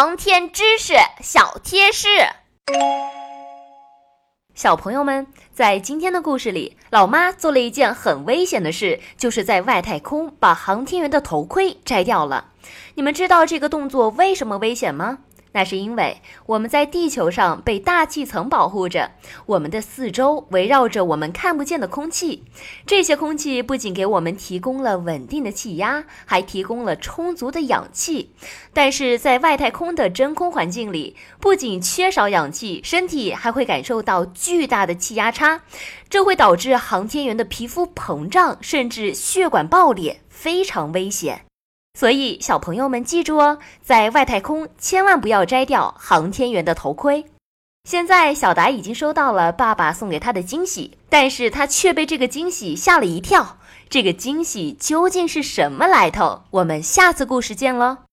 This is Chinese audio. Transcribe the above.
航天知识小贴士。小朋友们，在今天的故事里，老妈做了一件很危险的事，就是在外太空把航天员的头盔摘掉了。你们知道这个动作为什么危险吗？那是因为我们在地球上被大气层保护着，我们的四周围绕着我们看不见的空气。这些空气不仅给我们提供了稳定的气压，还提供了充足的氧气。但是在外太空的真空环境里，不仅缺少氧气，身体还会感受到巨大的气压差，这会导致航天员的皮肤膨胀，甚至血管爆裂，非常危险。所以，小朋友们记住哦，在外太空千万不要摘掉航天员的头盔。现在，小达已经收到了爸爸送给他的惊喜，但是他却被这个惊喜吓了一跳。这个惊喜究竟是什么来头？我们下次故事见喽。